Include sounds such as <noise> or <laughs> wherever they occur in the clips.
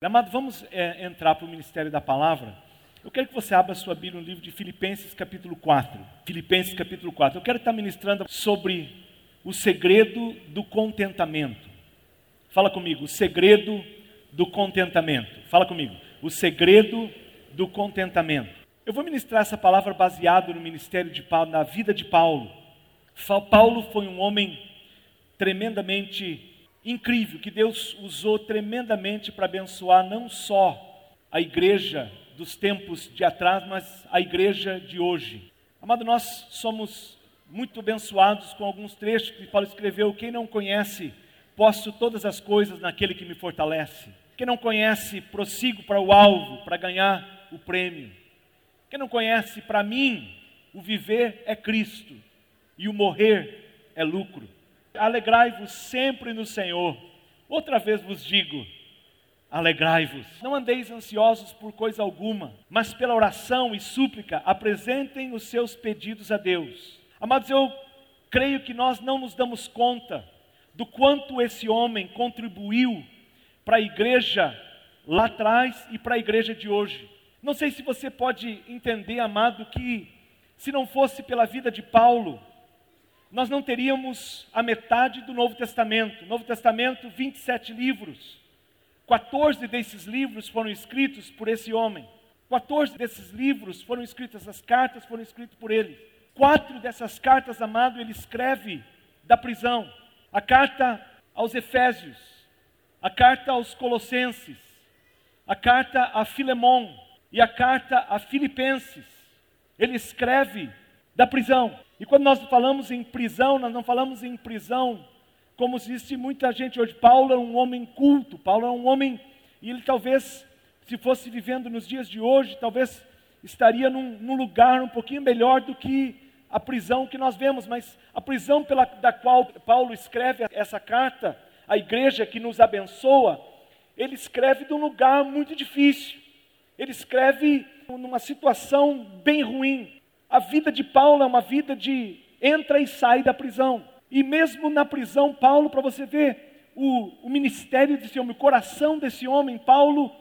Amado, vamos é, entrar para o ministério da palavra. Eu quero que você abra sua Bíblia no livro de Filipenses, capítulo 4. Filipenses, capítulo 4. Eu quero estar ministrando sobre o segredo do contentamento. Fala comigo, o segredo do contentamento. Fala comigo, o segredo do contentamento. Eu vou ministrar essa palavra baseado no ministério de Paulo, na vida de Paulo. Paulo foi um homem tremendamente incrível que Deus usou tremendamente para abençoar não só a igreja dos tempos de atrás, mas a igreja de hoje. Amado, nós somos muito abençoados com alguns trechos que Paulo escreveu. Quem não conhece, posso todas as coisas naquele que me fortalece. Quem não conhece, prossigo para o alvo, para ganhar o prêmio. Quem não conhece, para mim, o viver é Cristo e o morrer é lucro. Alegrai-vos sempre no Senhor. Outra vez vos digo: alegrai-vos. Não andeis ansiosos por coisa alguma, mas pela oração e súplica apresentem os seus pedidos a Deus. Amados, eu creio que nós não nos damos conta do quanto esse homem contribuiu para a igreja lá atrás e para a igreja de hoje. Não sei se você pode entender, amado, que se não fosse pela vida de Paulo, nós não teríamos a metade do Novo Testamento. Novo Testamento, 27 livros. 14 desses livros foram escritos por esse homem. 14 desses livros foram escritos, essas cartas foram escritas por ele. Quatro dessas cartas, amado, ele escreve da prisão. A carta aos Efésios, a carta aos Colossenses, a carta a Filemon e a carta a Filipenses. Ele escreve da prisão. E quando nós falamos em prisão, nós não falamos em prisão como existe muita gente hoje. Paulo é um homem culto, Paulo é um homem, e ele talvez, se fosse vivendo nos dias de hoje, talvez estaria num, num lugar um pouquinho melhor do que a prisão que nós vemos, mas a prisão pela, da qual Paulo escreve essa carta, a igreja que nos abençoa, ele escreve de um lugar muito difícil, ele escreve numa situação bem ruim, a vida de Paulo é uma vida de entra e sai da prisão. E mesmo na prisão, Paulo, para você ver o, o ministério desse homem, o coração desse homem, Paulo,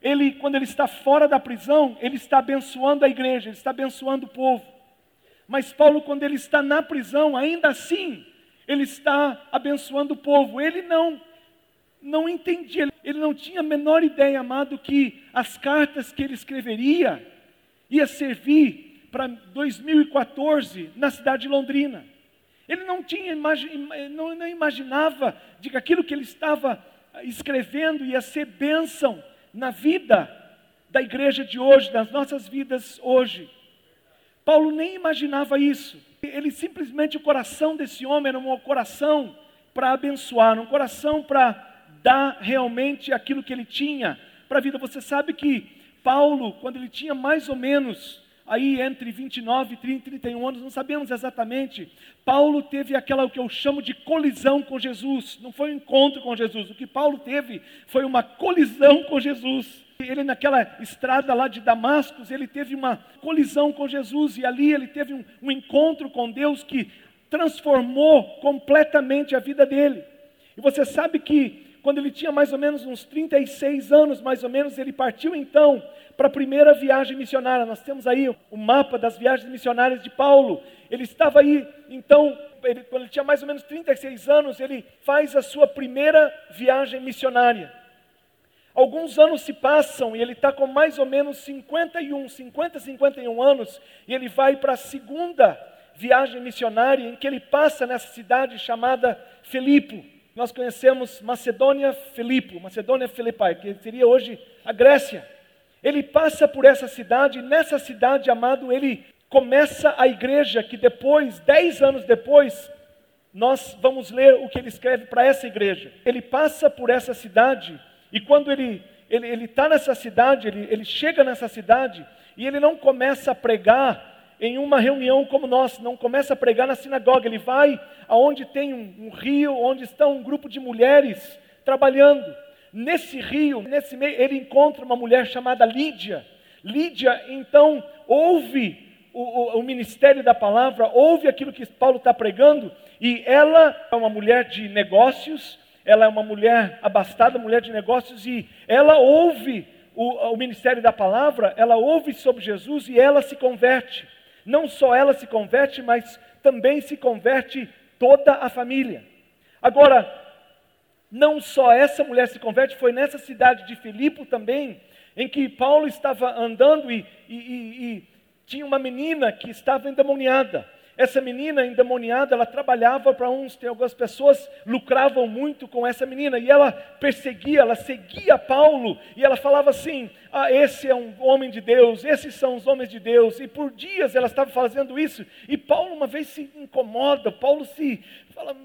ele, quando ele está fora da prisão, ele está abençoando a igreja, ele está abençoando o povo. Mas Paulo, quando ele está na prisão, ainda assim, ele está abençoando o povo. Ele não não entendia, ele não tinha a menor ideia, amado, que as cartas que ele escreveria ia servir para 2014 na cidade de Londrina. Ele não tinha não, não imaginava de que aquilo que ele estava escrevendo ia ser bênção na vida da igreja de hoje, das nossas vidas hoje. Paulo nem imaginava isso. Ele simplesmente, o coração desse homem era um coração para abençoar, um coração para dar realmente aquilo que ele tinha para a vida. Você sabe que Paulo, quando ele tinha mais ou menos aí entre 29, 30 e 31 anos, não sabemos exatamente. Paulo teve aquela que eu chamo de colisão com Jesus. Não foi um encontro com Jesus. O que Paulo teve foi uma colisão com Jesus. Ele naquela estrada lá de Damascus, ele teve uma colisão com Jesus e ali ele teve um, um encontro com Deus que transformou completamente a vida dele. E você sabe que quando ele tinha mais ou menos uns 36 anos, mais ou menos, ele partiu então para a primeira viagem missionária. Nós temos aí o mapa das viagens missionárias de Paulo. Ele estava aí, então, ele, quando ele tinha mais ou menos 36 anos, ele faz a sua primeira viagem missionária. Alguns anos se passam e ele está com mais ou menos 51, 50, 51 anos, e ele vai para a segunda viagem missionária, em que ele passa nessa cidade chamada Filipe nós conhecemos Macedônia Filipo, Macedônia Filipai, que seria hoje a Grécia. Ele passa por essa cidade, e nessa cidade, amado, ele começa a igreja que depois, dez anos depois, nós vamos ler o que ele escreve para essa igreja. Ele passa por essa cidade, e quando ele ele está nessa cidade, ele, ele chega nessa cidade, e ele não começa a pregar em uma reunião como nós, não começa a pregar na sinagoga, ele vai aonde tem um, um rio, onde está um grupo de mulheres trabalhando. Nesse rio, nesse meio, ele encontra uma mulher chamada Lídia. Lídia, então, ouve o, o, o, ministério da palavra, ouve aquilo que Paulo está pregando, e ela é uma mulher de negócios, ela é uma mulher abastada, mulher de negócios, e ela ouve o, o ministério da palavra, ela ouve sobre Jesus e ela se converte. Não só ela se converte, mas também se converte toda a família. Agora, não só essa mulher se converte, foi nessa cidade de Filipe também, em que Paulo estava andando e, e, e, e tinha uma menina que estava endemoniada. Essa menina endemoniada, ela trabalhava para uns, tem algumas pessoas lucravam muito com essa menina, e ela perseguia, ela seguia Paulo, e ela falava assim: Ah, esse é um homem de Deus, esses são os homens de Deus, e por dias ela estava fazendo isso, e Paulo uma vez se incomoda, Paulo se fala,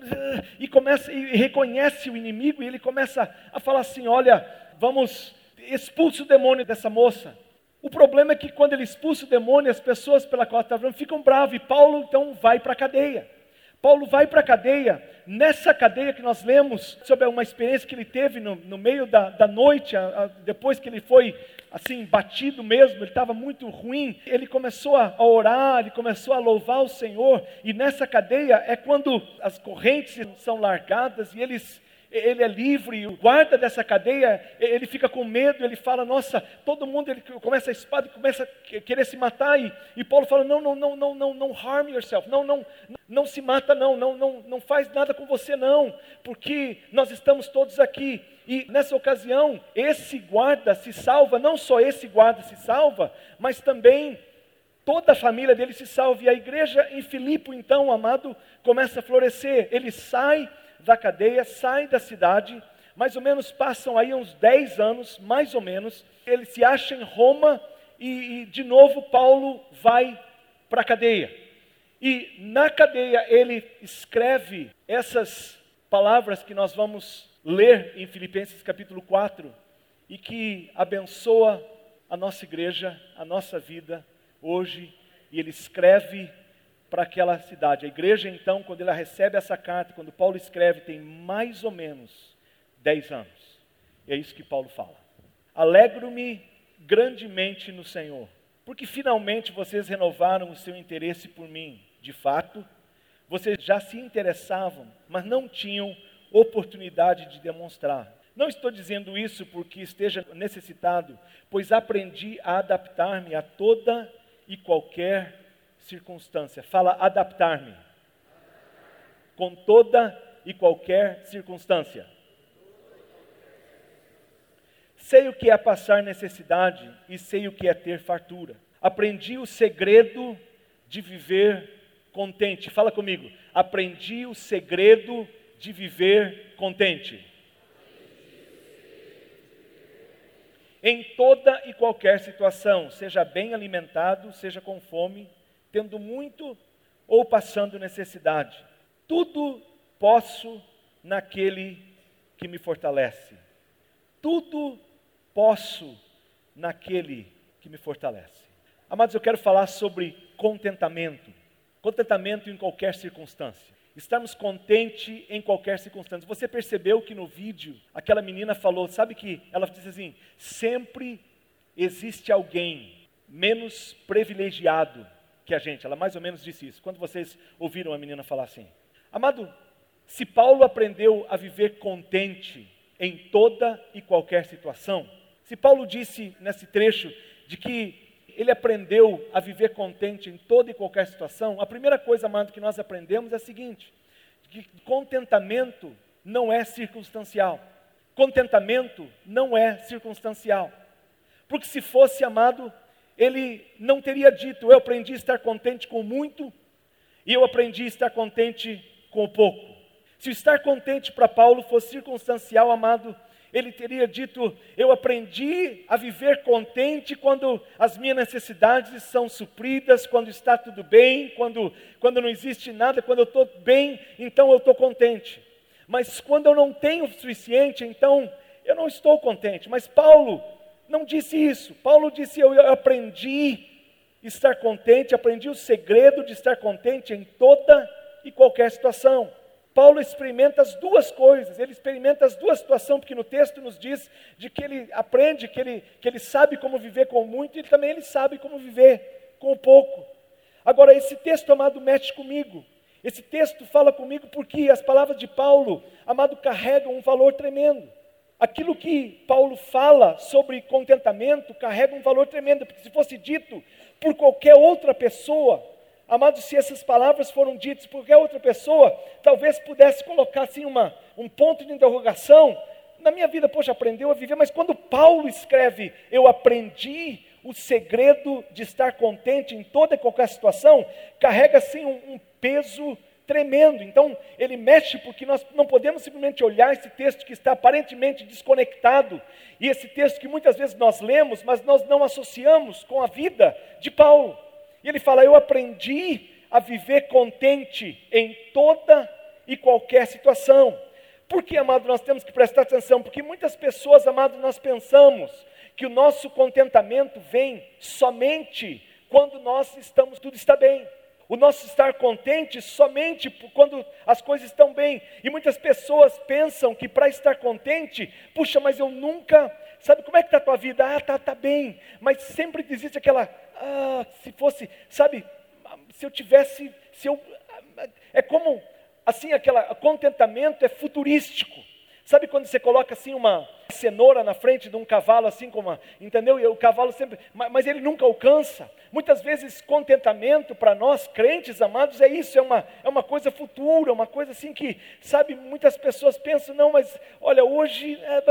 e começa, e reconhece o inimigo, e ele começa a falar assim: Olha, vamos, expulse o demônio dessa moça. O problema é que quando ele expulsa o demônio, as pessoas pela qual está ficam bravas, e Paulo então vai para a cadeia. Paulo vai para a cadeia, nessa cadeia que nós lemos sobre uma experiência que ele teve no, no meio da, da noite, a, a, depois que ele foi assim, batido mesmo, ele estava muito ruim, ele começou a, a orar, ele começou a louvar o Senhor, e nessa cadeia é quando as correntes são largadas e eles ele é livre, o guarda dessa cadeia, ele fica com medo, ele fala, nossa, todo mundo, ele começa a espada e começa a querer se matar, e, e Paulo fala, não, não, não, não, não, não harm yourself, não, não, não se mata não, não, não, não faz nada com você não, porque nós estamos todos aqui, e nessa ocasião, esse guarda se salva, não só esse guarda se salva, mas também toda a família dele se salva, e a igreja em Filipe, então, amado, começa a florescer, ele sai da cadeia, saem da cidade, mais ou menos passam aí uns 10 anos, mais ou menos, ele se acha em Roma e, e de novo Paulo vai para a cadeia. E na cadeia ele escreve essas palavras que nós vamos ler em Filipenses capítulo 4 e que abençoa a nossa igreja, a nossa vida hoje, e ele escreve para aquela cidade. A igreja, então, quando ela recebe essa carta, quando Paulo escreve, tem mais ou menos 10 anos. E é isso que Paulo fala. Alegro-me grandemente no Senhor, porque finalmente vocês renovaram o seu interesse por mim. De fato, vocês já se interessavam, mas não tinham oportunidade de demonstrar. Não estou dizendo isso porque esteja necessitado, pois aprendi a adaptar-me a toda e qualquer circunstância. Fala adaptar-me. Com toda e qualquer circunstância. Sei o que é passar necessidade e sei o que é ter fartura. Aprendi o segredo de viver contente. Fala comigo. Aprendi o segredo de viver contente. Em toda e qualquer situação, seja bem alimentado, seja com fome, tendo muito ou passando necessidade. Tudo posso naquele que me fortalece. Tudo posso naquele que me fortalece. Amados, eu quero falar sobre contentamento. Contentamento em qualquer circunstância. Estamos contentes em qualquer circunstância. Você percebeu que no vídeo aquela menina falou, sabe que ela disse assim: sempre existe alguém menos privilegiado que a gente. Ela mais ou menos disse isso. Quando vocês ouviram a menina falar assim? Amado, se Paulo aprendeu a viver contente em toda e qualquer situação, se Paulo disse nesse trecho de que ele aprendeu a viver contente em toda e qualquer situação, a primeira coisa, amado, que nós aprendemos é a seguinte: que contentamento não é circunstancial. Contentamento não é circunstancial. Porque se fosse amado, ele não teria dito: Eu aprendi a estar contente com muito e eu aprendi a estar contente com o pouco. Se estar contente para Paulo fosse circunstancial, amado, ele teria dito: Eu aprendi a viver contente quando as minhas necessidades são supridas, quando está tudo bem, quando, quando não existe nada, quando eu estou bem, então eu estou contente. Mas quando eu não tenho o suficiente, então eu não estou contente. Mas Paulo não disse isso. Paulo disse: Eu aprendi estar contente, aprendi o segredo de estar contente em toda e qualquer situação. Paulo experimenta as duas coisas, ele experimenta as duas situações, porque no texto nos diz de que ele aprende, que ele, que ele sabe como viver com muito e também ele sabe como viver com pouco. Agora, esse texto amado mexe comigo. Esse texto fala comigo porque as palavras de Paulo, amado, carregam um valor tremendo. Aquilo que Paulo fala sobre contentamento carrega um valor tremendo, porque se fosse dito por qualquer outra pessoa, amado, se essas palavras foram ditas por qualquer outra pessoa, talvez pudesse colocar assim uma, um ponto de interrogação. Na minha vida, poxa, aprendeu a viver, mas quando Paulo escreve, eu aprendi o segredo de estar contente em toda e qualquer situação, carrega assim um, um peso tremendo. Então, ele mexe porque nós não podemos simplesmente olhar esse texto que está aparentemente desconectado, e esse texto que muitas vezes nós lemos, mas nós não associamos com a vida de Paulo. E ele fala: Eu aprendi a viver contente em toda e qualquer situação. Por que, amado, nós temos que prestar atenção? Porque muitas pessoas, amado, nós pensamos que o nosso contentamento vem somente quando nós estamos, tudo está bem o nosso estar contente somente quando as coisas estão bem. E muitas pessoas pensam que para estar contente, puxa, mas eu nunca. Sabe como é que está a tua vida? Ah, tá, tá bem. Mas sempre existe aquela. Ah, se fosse, sabe, se eu tivesse. Se eu, é como assim, aquela contentamento é futurístico. Sabe quando você coloca assim uma cenoura na frente de um cavalo, assim como, uma, entendeu? E o cavalo sempre, mas ele nunca alcança. Muitas vezes contentamento para nós crentes amados é isso, é uma, é uma coisa futura, uma coisa assim que, sabe, muitas pessoas pensam, não, mas olha, hoje, é,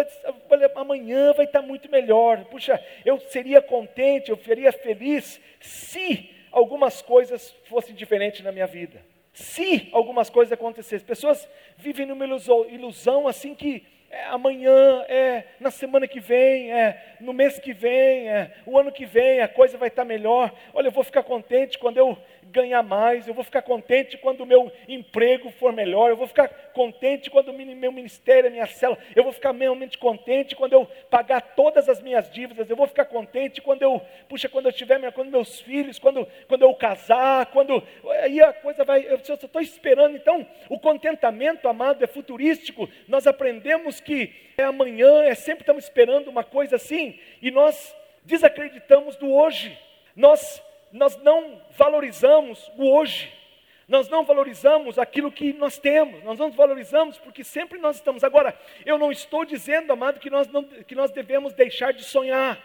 olha, amanhã vai estar muito melhor. Puxa, eu seria contente, eu seria feliz se algumas coisas fossem diferentes na minha vida se algumas coisas acontecessem. Pessoas vivem numa ilusão, ilusão assim que é amanhã, é na semana que vem, é no mês que vem, é o ano que vem, a coisa vai estar melhor. Olha, eu vou ficar contente quando eu ganhar mais, eu vou ficar contente quando o meu emprego for melhor, eu vou ficar contente quando o meu ministério, a minha célula, eu vou ficar realmente contente quando eu pagar todas as minhas dívidas, eu vou ficar contente quando eu, puxa, quando eu tiver, quando meus filhos, quando, quando eu casar, quando, aí a coisa vai, eu estou esperando, então, o contentamento, amado, é futurístico, nós aprendemos que é amanhã, é sempre estamos esperando uma coisa assim, e nós desacreditamos do hoje, nós nós não valorizamos o hoje, nós não valorizamos aquilo que nós temos, nós não valorizamos porque sempre nós estamos. Agora, eu não estou dizendo, amado, que nós, não, que nós devemos deixar de sonhar,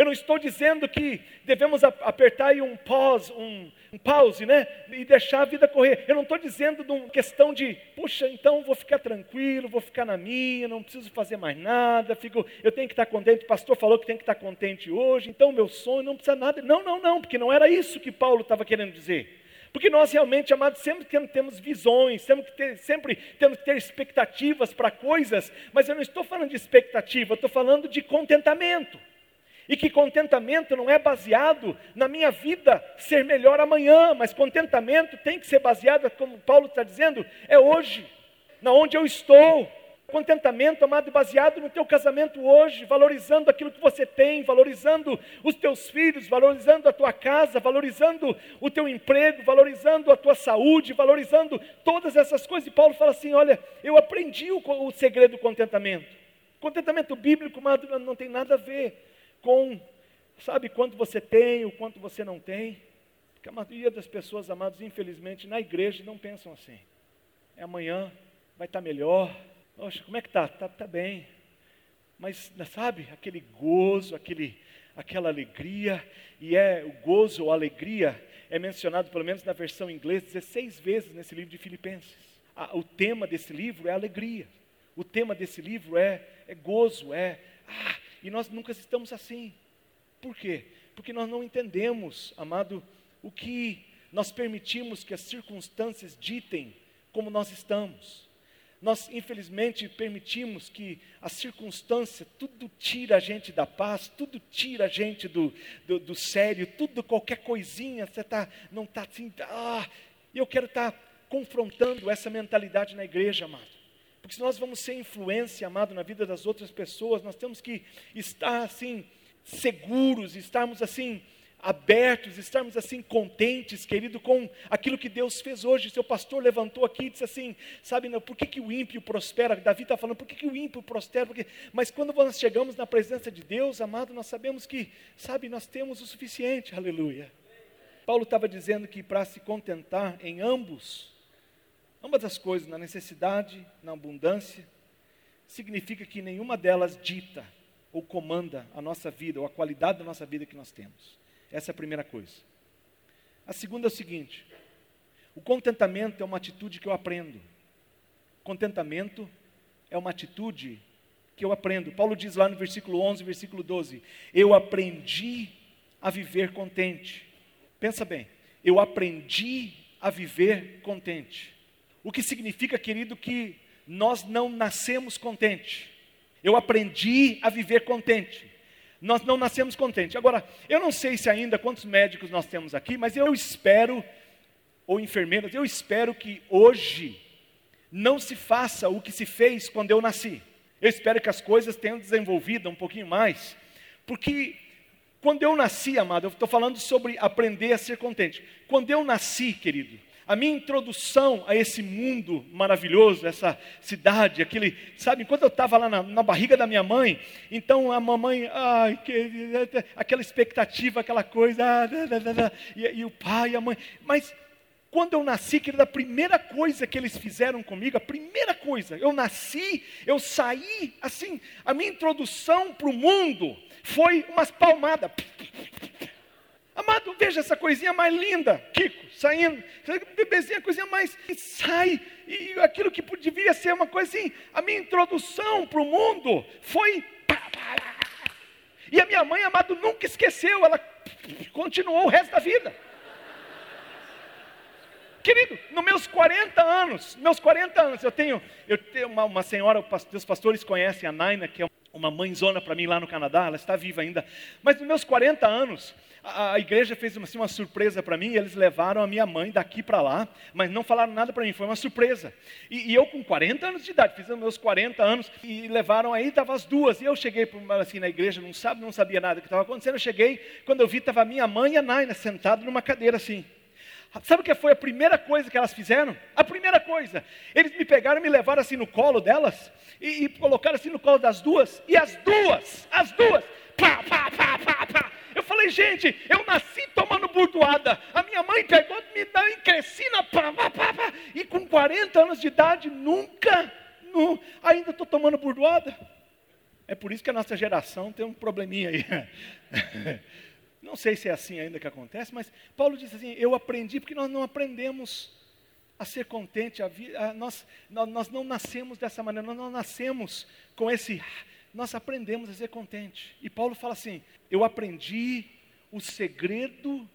eu não estou dizendo que devemos apertar aí um pause, um, um pause, né? E deixar a vida correr. Eu não estou dizendo de uma questão de, puxa, então vou ficar tranquilo, vou ficar na minha, não preciso fazer mais nada, fico, eu tenho que estar contente. O pastor falou que tem que estar contente hoje, então meu sonho não precisa nada. Não, não, não, porque não era isso que Paulo estava querendo dizer. Porque nós realmente, amados, sempre temos visões, sempre, ter, sempre temos que ter expectativas para coisas, mas eu não estou falando de expectativa, eu estou falando de contentamento. E que contentamento não é baseado na minha vida ser melhor amanhã, mas contentamento tem que ser baseado, como Paulo está dizendo, é hoje, na onde eu estou. Contentamento, amado, baseado no teu casamento hoje, valorizando aquilo que você tem, valorizando os teus filhos, valorizando a tua casa, valorizando o teu emprego, valorizando a tua saúde, valorizando todas essas coisas. E Paulo fala assim: olha, eu aprendi o, o segredo do contentamento. Contentamento bíblico, amado, não tem nada a ver com, sabe, quanto você tem, o quanto você não tem. Porque a maioria das pessoas, amados, infelizmente, na igreja não pensam assim. É amanhã, vai estar tá melhor. Poxa, como é que está? Está tá bem. Mas, sabe, aquele gozo, aquele, aquela alegria, e é o gozo ou alegria é mencionado, pelo menos na versão inglesa, 16 vezes nesse livro de Filipenses. o tema desse livro é alegria. O tema desse livro é, é gozo, é ah, e nós nunca estamos assim. Por quê? Porque nós não entendemos, amado, o que nós permitimos que as circunstâncias ditem como nós estamos. Nós, infelizmente, permitimos que a circunstância, tudo tira a gente da paz, tudo tira a gente do, do, do sério, tudo, qualquer coisinha, você tá, não está assim, ah, eu quero estar tá confrontando essa mentalidade na igreja, amado. Porque se nós vamos ser influência, amado, na vida das outras pessoas, nós temos que estar assim, seguros, estarmos assim, abertos, estarmos assim contentes, querido, com aquilo que Deus fez hoje. Seu pastor levantou aqui e disse assim: sabe, não, por que, que o ímpio prospera? Davi está falando, por que, que o ímpio prospera? Porque, mas quando nós chegamos na presença de Deus, amado, nós sabemos que, sabe, nós temos o suficiente, aleluia. Paulo estava dizendo que para se contentar em ambos, Ambas as coisas, na necessidade, na abundância, significa que nenhuma delas dita ou comanda a nossa vida, ou a qualidade da nossa vida que nós temos. Essa é a primeira coisa. A segunda é o seguinte: o contentamento é uma atitude que eu aprendo. Contentamento é uma atitude que eu aprendo. Paulo diz lá no versículo 11, versículo 12: Eu aprendi a viver contente. Pensa bem, eu aprendi a viver contente. O que significa, querido, que nós não nascemos contente. Eu aprendi a viver contente. Nós não nascemos contente. Agora, eu não sei se ainda quantos médicos nós temos aqui, mas eu espero, ou enfermeiras, eu espero que hoje não se faça o que se fez quando eu nasci. Eu espero que as coisas tenham desenvolvido um pouquinho mais, porque quando eu nasci, amado, eu estou falando sobre aprender a ser contente. Quando eu nasci, querido, a minha introdução a esse mundo maravilhoso, essa cidade, aquele, sabe, enquanto eu estava lá na, na, barriga da minha mãe, então a mamãe, ai, que, aquela expectativa, aquela coisa, ah, e, e o pai, a mãe, mas quando eu nasci, querida, a primeira coisa que eles fizeram comigo, a primeira coisa, eu nasci, eu saí, assim, a minha introdução para o mundo foi umas palmadas. Amado, veja essa coisinha mais linda, Kiko, saindo, bebezinha, coisinha mais, sai, e aquilo que devia ser uma coisa assim, a minha introdução para o mundo foi, e a minha mãe, amado, nunca esqueceu, ela continuou o resto da vida. Querido, nos meus 40 anos, meus 40 anos, eu tenho, eu tenho uma, uma senhora, os pastores conhecem a Naina, que é uma mãezona para mim lá no Canadá, ela está viva ainda, mas nos meus 40 anos, a, a igreja fez uma, assim, uma surpresa para mim, eles levaram a minha mãe daqui para lá, mas não falaram nada para mim, foi uma surpresa. E, e, eu com 40 anos de idade, fiz meus 40 anos, e levaram aí, estavam as duas, e eu cheguei assim na igreja, não sabe, não sabia nada do que estava acontecendo, eu cheguei, quando eu vi, estava minha mãe e a Naina sentados numa cadeira assim. Sabe o que foi a primeira coisa que elas fizeram? A primeira coisa, eles me pegaram e me levaram assim no colo delas, e, e colocaram assim no colo das duas, e as duas, as duas, pá, pá, pá, pá, pá, falei, gente, eu nasci tomando burdoada. A minha mãe pegou, me deu em crescina, pá, pá, pá, pá, e com 40 anos de idade, nunca, nu, ainda estou tomando burdoada. É por isso que a nossa geração tem um probleminha aí. <laughs> Não sei se é assim ainda que acontece, mas Paulo diz assim: Eu aprendi porque nós não aprendemos a ser contente. A a, nós, nós, nós, não nascemos dessa maneira, nós não nascemos com esse nós aprendemos a ser contente. E Paulo fala assim: eu aprendi o segredo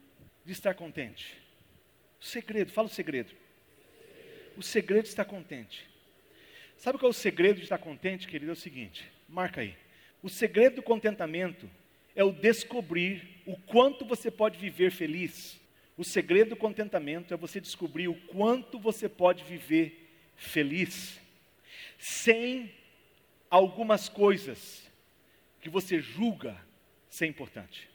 de estar contente. O segredo, fala o segredo. O segredo de estar contente. Sabe qual é o segredo de estar contente, querido? É o seguinte, marca aí. O segredo do contentamento é o descobrir o quanto você pode viver feliz. O segredo do contentamento é você descobrir o quanto você pode viver feliz, sem algumas coisas que você julga ser importante.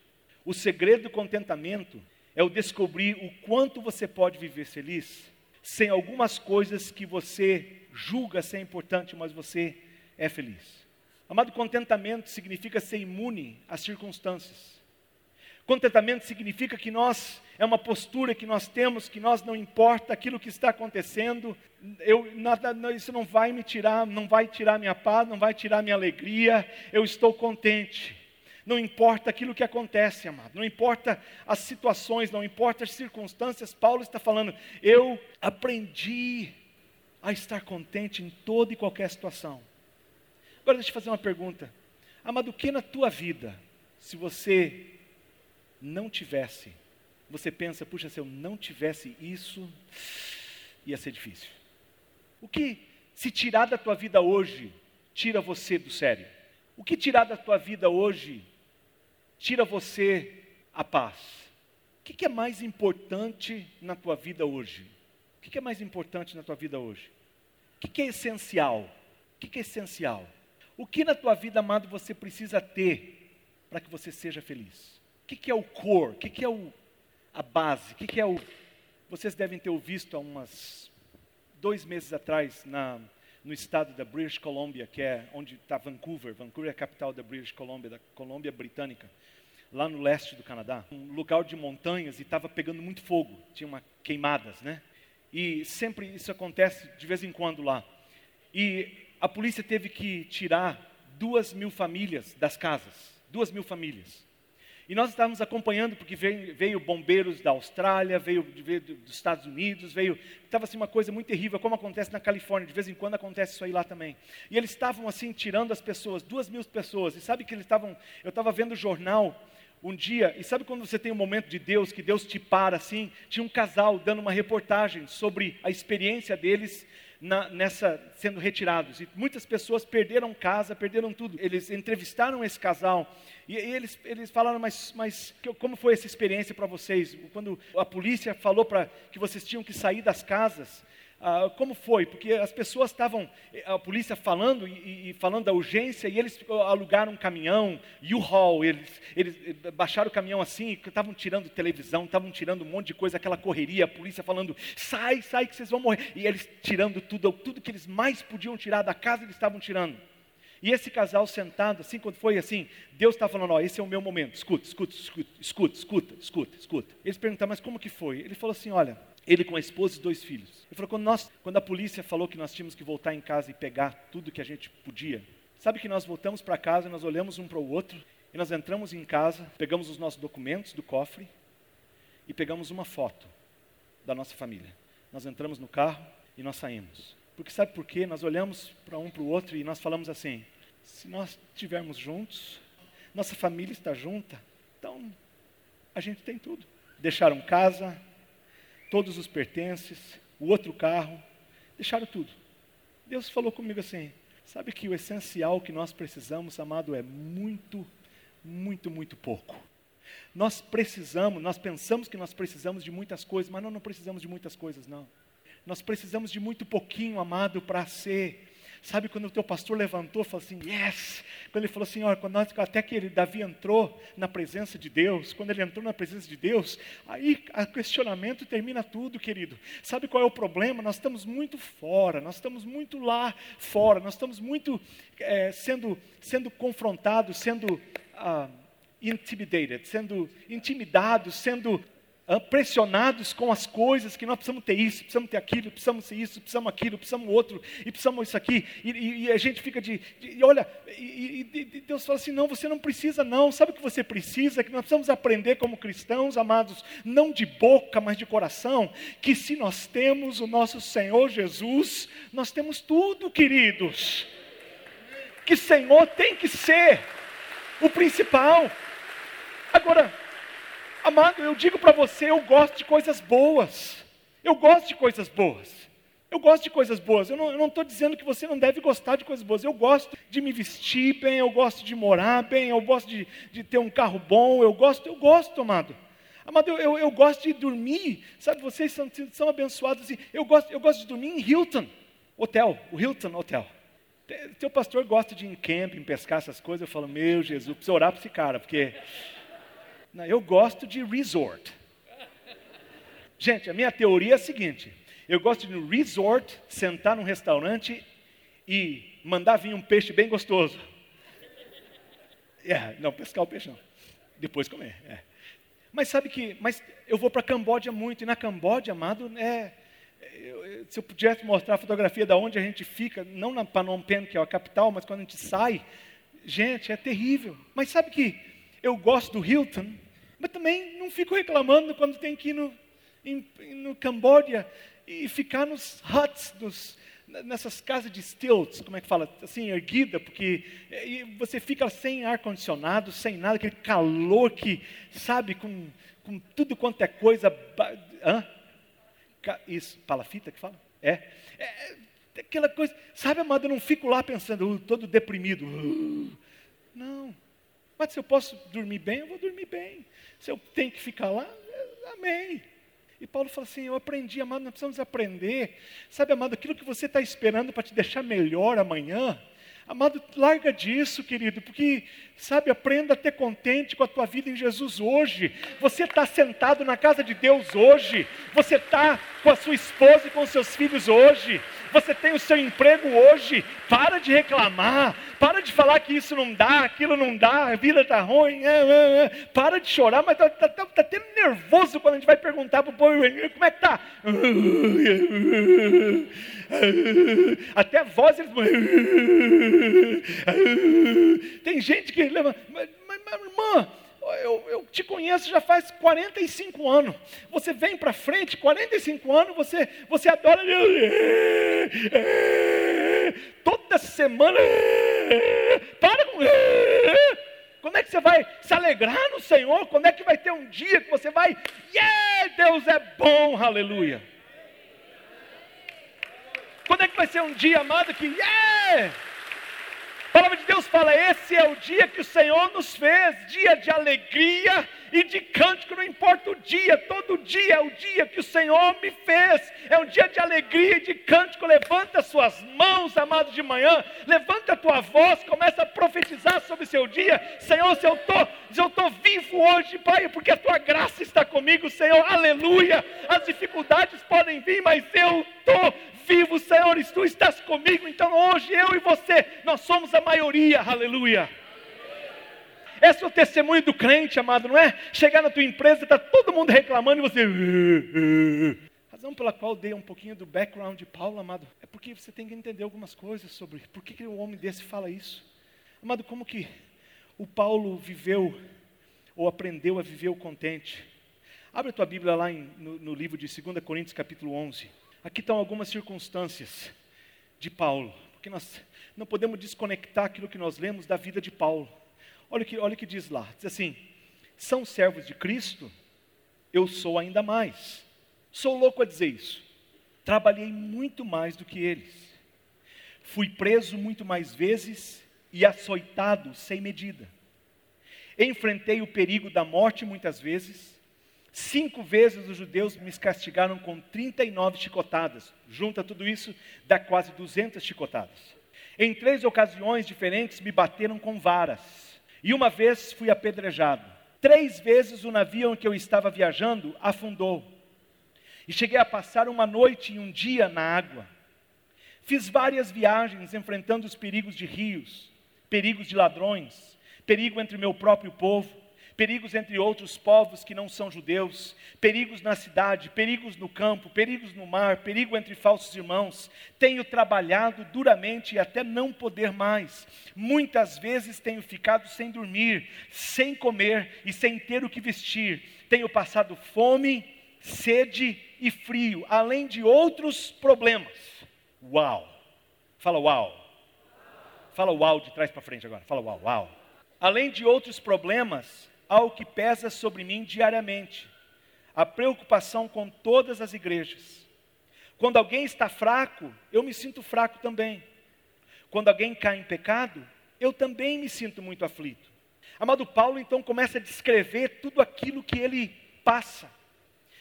O segredo do contentamento é o descobrir o quanto você pode viver feliz sem algumas coisas que você julga ser importante, mas você é feliz. Amado, contentamento significa ser imune às circunstâncias. Contentamento significa que nós, é uma postura que nós temos, que nós não importa aquilo que está acontecendo, eu, nada, isso não vai me tirar, não vai tirar minha paz, não vai tirar minha alegria, eu estou contente. Não importa aquilo que acontece, amado, não importa as situações, não importa as circunstâncias, Paulo está falando, eu aprendi a estar contente em toda e qualquer situação. Agora deixa eu fazer uma pergunta. Amado, o que na tua vida, se você não tivesse, você pensa, puxa, se eu não tivesse isso, ia ser difícil. O que se tirar da tua vida hoje, tira você do sério? O que tirar da tua vida hoje, tira você a paz? O que, é mais importante na tua vida hoje? O que, é mais importante na tua vida hoje? O que, é essencial? O que é essencial? O que na tua vida, amado, você precisa ter para que você seja feliz? que, que é o core? O que é o, a base? O que, que é o. Vocês devem ter visto há umas dois meses atrás na, no estado da British Columbia, que é onde está Vancouver. Vancouver é a capital da British Columbia, da Colômbia Britânica, lá no leste do Canadá. Um lugar de montanhas e estava pegando muito fogo, tinha uma queimadas, né? E sempre isso acontece de vez em quando lá. E a polícia teve que tirar duas mil famílias das casas. Duas mil famílias. E nós estávamos acompanhando, porque veio, veio bombeiros da Austrália, veio, veio, dos Estados Unidos, veio. Estava assim uma coisa muito terrível, como acontece na Califórnia, de vez em quando acontece isso aí lá também. E eles estavam assim, tirando as pessoas, duas mil pessoas. E sabe que eles estavam. Eu estava vendo o jornal um dia, e sabe quando você tem um momento de Deus, que Deus te para assim? Tinha um casal dando uma reportagem sobre a experiência deles na, nessa sendo retirados. E muitas pessoas perderam casa, perderam tudo. Eles entrevistaram esse casal e, e eles, eles falaram, mas, mas como foi essa experiência para vocês? Quando a polícia falou para que vocês tinham que sair das casas, ah, como foi? Porque as pessoas estavam, a polícia falando e, e, falando da urgência, e eles alugaram um caminhão, U-Haul, eles, eles baixaram o caminhão assim, estavam tirando televisão, estavam tirando um monte de coisa, aquela correria, a polícia falando, sai, sai que vocês vão morrer. E eles tirando tudo, tudo que eles mais podiam tirar da casa, eles estavam tirando. E esse casal sentado, assim, quando foi assim, Deus está falando, ó, esse é o meu momento, escuta, escuta, escuta, escuta, escuta, escuta, escuta. Eles perguntaram, mas como que foi? Ele falou assim, olha, ele com a esposa e dois filhos. Ele falou, quando, nós, quando a polícia falou que nós tínhamos que voltar em casa e pegar tudo que a gente podia, sabe que nós voltamos para casa, nós olhamos um para o outro, e nós entramos em casa, pegamos os nossos documentos do cofre, e pegamos uma foto da nossa família. Nós entramos no carro e nós saímos. Porque sabe por quê? Nós olhamos para um para o outro e nós falamos assim: se nós estivermos juntos, nossa família está junta, então a gente tem tudo. Deixaram casa, todos os pertences, o outro carro, deixaram tudo. Deus falou comigo assim: sabe que o essencial que nós precisamos, amado, é muito, muito, muito pouco. Nós precisamos, nós pensamos que nós precisamos de muitas coisas, mas nós não precisamos de muitas coisas, não. Nós precisamos de muito pouquinho, amado, para ser Sabe quando o teu pastor levantou e falou assim, yes! Quando ele falou assim, quando nós, até que ele, Davi entrou na presença de Deus, quando ele entrou na presença de Deus, aí o questionamento termina tudo, querido. Sabe qual é o problema? Nós estamos muito fora, nós estamos muito lá fora, nós estamos muito é, sendo, sendo confrontados, sendo uh, intimidated, sendo intimidados, sendo pressionados com as coisas, que nós precisamos ter isso, precisamos ter aquilo, precisamos ser isso, precisamos aquilo, precisamos outro, e precisamos isso aqui, e, e, e a gente fica de, de e olha, e, e, Deus fala assim, não, você não precisa não, sabe o que você precisa? Que nós precisamos aprender como cristãos, amados, não de boca, mas de coração, que se nós temos o nosso Senhor Jesus, nós temos tudo, queridos, que Senhor tem que ser o principal, agora, Amado, eu digo para você, eu gosto de coisas boas. Eu gosto de coisas boas. Eu gosto de coisas boas. Eu não estou dizendo que você não deve gostar de coisas boas. Eu gosto de me vestir bem, eu gosto de morar bem, eu gosto de, de ter um carro bom, eu gosto, eu gosto, amado. Amado, eu, eu, eu gosto de dormir. Sabe, vocês são, são abençoados assim. Eu gosto, eu gosto de dormir em Hilton, hotel, o Hilton Hotel. Teu pastor gosta de ir em camping, pescar essas coisas. Eu falo, meu Jesus, precisa orar para esse cara, porque eu gosto de resort. Gente, a minha teoria é a seguinte: eu gosto de resort, sentar num restaurante e mandar vir um peixe bem gostoso. É, não, pescar o peixe não. Depois comer. É. Mas sabe que, mas eu vou para Camboja muito, e na Camboja, amado, é, eu, se eu pudesse mostrar a fotografia da onde a gente fica, não na Phnom Penh, que é a capital, mas quando a gente sai, gente, é terrível. Mas sabe que eu gosto do Hilton, mas também não fico reclamando quando tem que ir no, em, no Camboja e ficar nos huts, nos, nessas casas de stilts, como é que fala, assim, erguida, porque você fica sem ar-condicionado, sem nada, aquele calor que, sabe, com, com tudo quanto é coisa. Hã? Isso, palafita que fala? É. é, é aquela coisa, sabe, amado, eu não fico lá pensando, uh, todo deprimido. Não. Mas se eu posso dormir bem, eu vou dormir bem. Se eu tenho que ficar lá, amém. E Paulo fala assim: Eu aprendi, amado, nós precisamos aprender. Sabe, amado, aquilo que você está esperando para te deixar melhor amanhã. Amado, larga disso, querido, porque, sabe, aprenda a ter contente com a tua vida em Jesus hoje. Você está sentado na casa de Deus hoje. Você está com a sua esposa e com seus filhos hoje. Você tem o seu emprego hoje, para de reclamar, para de falar que isso não dá, aquilo não dá, a vida está ruim, é, é, é. para de chorar, mas está tá, tá, tá até nervoso quando a gente vai perguntar para o povo, como é que está? Até a voz eles... Tem gente que leva, mas, mas, mas irmã, eu, eu, te conheço já faz 45 anos. Você vem para frente, 45 anos, você, você adora. Toda semana. Para com. Quando é que você vai se alegrar no Senhor? Quando é que vai ter um dia que você vai. Yeah, Deus é bom, aleluia. Quando é que vai ser um dia, amado, que. Yeah! A palavra de Deus fala: esse é o dia que o Senhor nos fez, dia de alegria e de cântico, não importa o dia, todo dia é o dia que o Senhor me fez, é um dia de alegria e de cântico. Levanta suas mãos, amado de manhã, levanta a tua voz, começa a profetizar sobre o seu dia. Senhor, se eu estou se eu tô vivo hoje, Pai, porque a tua graça está comigo, Senhor, aleluia. As dificuldades podem vir, mas eu estou vivo, Senhor, e tu estás comigo. Então hoje eu e você, nós somos a maioria, aleluia. Esse é o testemunho do crente, amado, não é? Chegar na tua empresa, está todo mundo reclamando e você. A razão pela qual dei um pouquinho do background de Paulo, amado, é porque você tem que entender algumas coisas sobre por que, que um homem desse fala isso. Amado, como que o Paulo viveu ou aprendeu a viver o contente? Abre a tua Bíblia lá em, no, no livro de 2 Coríntios, capítulo 11. Aqui estão algumas circunstâncias de Paulo, porque nós não podemos desconectar aquilo que nós lemos da vida de Paulo. Olha o que, olha o que diz lá: diz assim, são servos de Cristo, eu sou ainda mais. Sou louco a dizer isso. Trabalhei muito mais do que eles. Fui preso muito mais vezes e açoitado sem medida. Enfrentei o perigo da morte muitas vezes Cinco vezes os judeus me castigaram com 39 chicotadas. Junta tudo isso, dá quase 200 chicotadas. Em três ocasiões diferentes me bateram com varas. E uma vez fui apedrejado. Três vezes o navio em que eu estava viajando afundou. E cheguei a passar uma noite e um dia na água. Fiz várias viagens enfrentando os perigos de rios, perigos de ladrões, perigo entre meu próprio povo perigos entre outros povos que não são judeus, perigos na cidade, perigos no campo, perigos no mar, perigo entre falsos irmãos. Tenho trabalhado duramente e até não poder mais. Muitas vezes tenho ficado sem dormir, sem comer e sem ter o que vestir. Tenho passado fome, sede e frio, além de outros problemas. Uau! Fala uau. Fala uau de trás para frente agora. Fala uau, uau. Além de outros problemas, ao que pesa sobre mim diariamente, a preocupação com todas as igrejas. Quando alguém está fraco, eu me sinto fraco também. Quando alguém cai em pecado, eu também me sinto muito aflito. Amado Paulo então começa a descrever tudo aquilo que ele passa.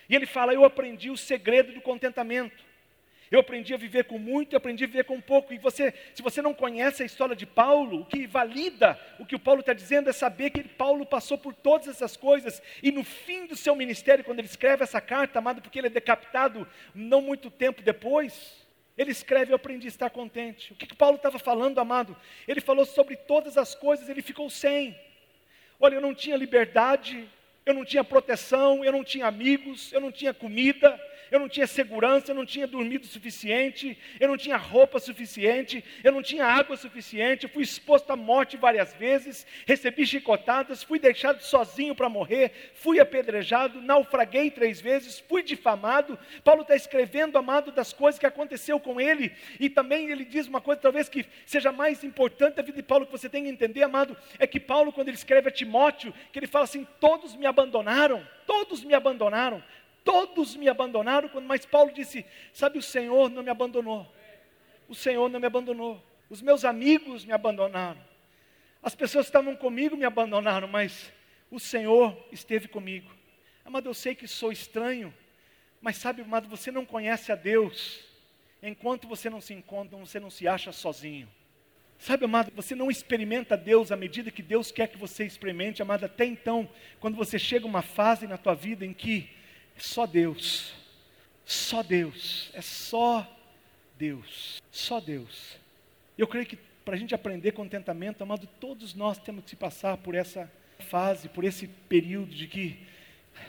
E ele fala: Eu aprendi o segredo do contentamento. Eu aprendi a viver com muito e aprendi a viver com pouco. E você, se você não conhece a história de Paulo, o que valida o que o Paulo está dizendo é saber que Paulo passou por todas essas coisas. E no fim do seu ministério, quando ele escreve essa carta, amado, porque ele é decapitado não muito tempo depois, ele escreve: Eu aprendi a estar contente. O que, que Paulo estava falando, amado? Ele falou sobre todas as coisas, ele ficou sem. Olha, eu não tinha liberdade, eu não tinha proteção, eu não tinha amigos, eu não tinha comida, eu não tinha segurança, eu não tinha dormido suficiente, eu não tinha roupa suficiente, eu não tinha água suficiente, fui exposto à morte várias vezes, recebi chicotadas, fui deixado sozinho para morrer, fui apedrejado, naufraguei três vezes, fui difamado. Paulo está escrevendo, amado, das coisas que aconteceu com ele, e também ele diz uma coisa, talvez que seja mais importante da vida de Paulo, que você tem que entender, amado, é que Paulo, quando ele escreve a Timóteo, que ele fala assim: todos me abandonaram, todos me abandonaram. Todos me abandonaram, mas Paulo disse: Sabe, o Senhor não me abandonou. O Senhor não me abandonou. Os meus amigos me abandonaram. As pessoas que estavam comigo me abandonaram, mas o Senhor esteve comigo. Amado, eu sei que sou estranho, mas sabe, amado, você não conhece a Deus. Enquanto você não se encontra, você não se acha sozinho. Sabe, amado, você não experimenta Deus à medida que Deus quer que você experimente, amado, até então, quando você chega a uma fase na tua vida em que só Deus. Só Deus. É só Deus, só Deus. Eu creio que para a gente aprender contentamento, amado, todos nós temos que passar por essa fase, por esse período de que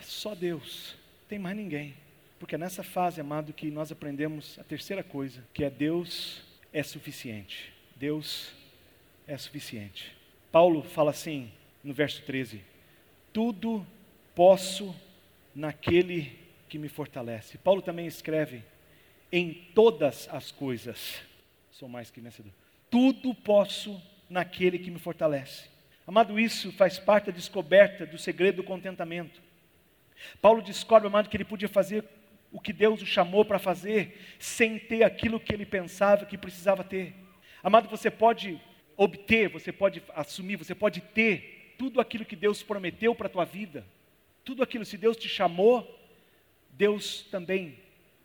só Deus, tem mais ninguém. Porque é nessa fase, amado, que nós aprendemos a terceira coisa, que é Deus é suficiente. Deus é suficiente. Paulo fala assim no verso 13: Tudo posso naquele que me fortalece. Paulo também escreve: Em todas as coisas sou mais que vencedor. Tudo posso naquele que me fortalece. Amado, isso faz parte da descoberta do segredo do contentamento. Paulo descobre, amado, que ele podia fazer o que Deus o chamou para fazer, sem ter aquilo que ele pensava que precisava ter. Amado, você pode obter, você pode assumir, você pode ter tudo aquilo que Deus prometeu para a tua vida. Tudo aquilo, se Deus te chamou, Deus também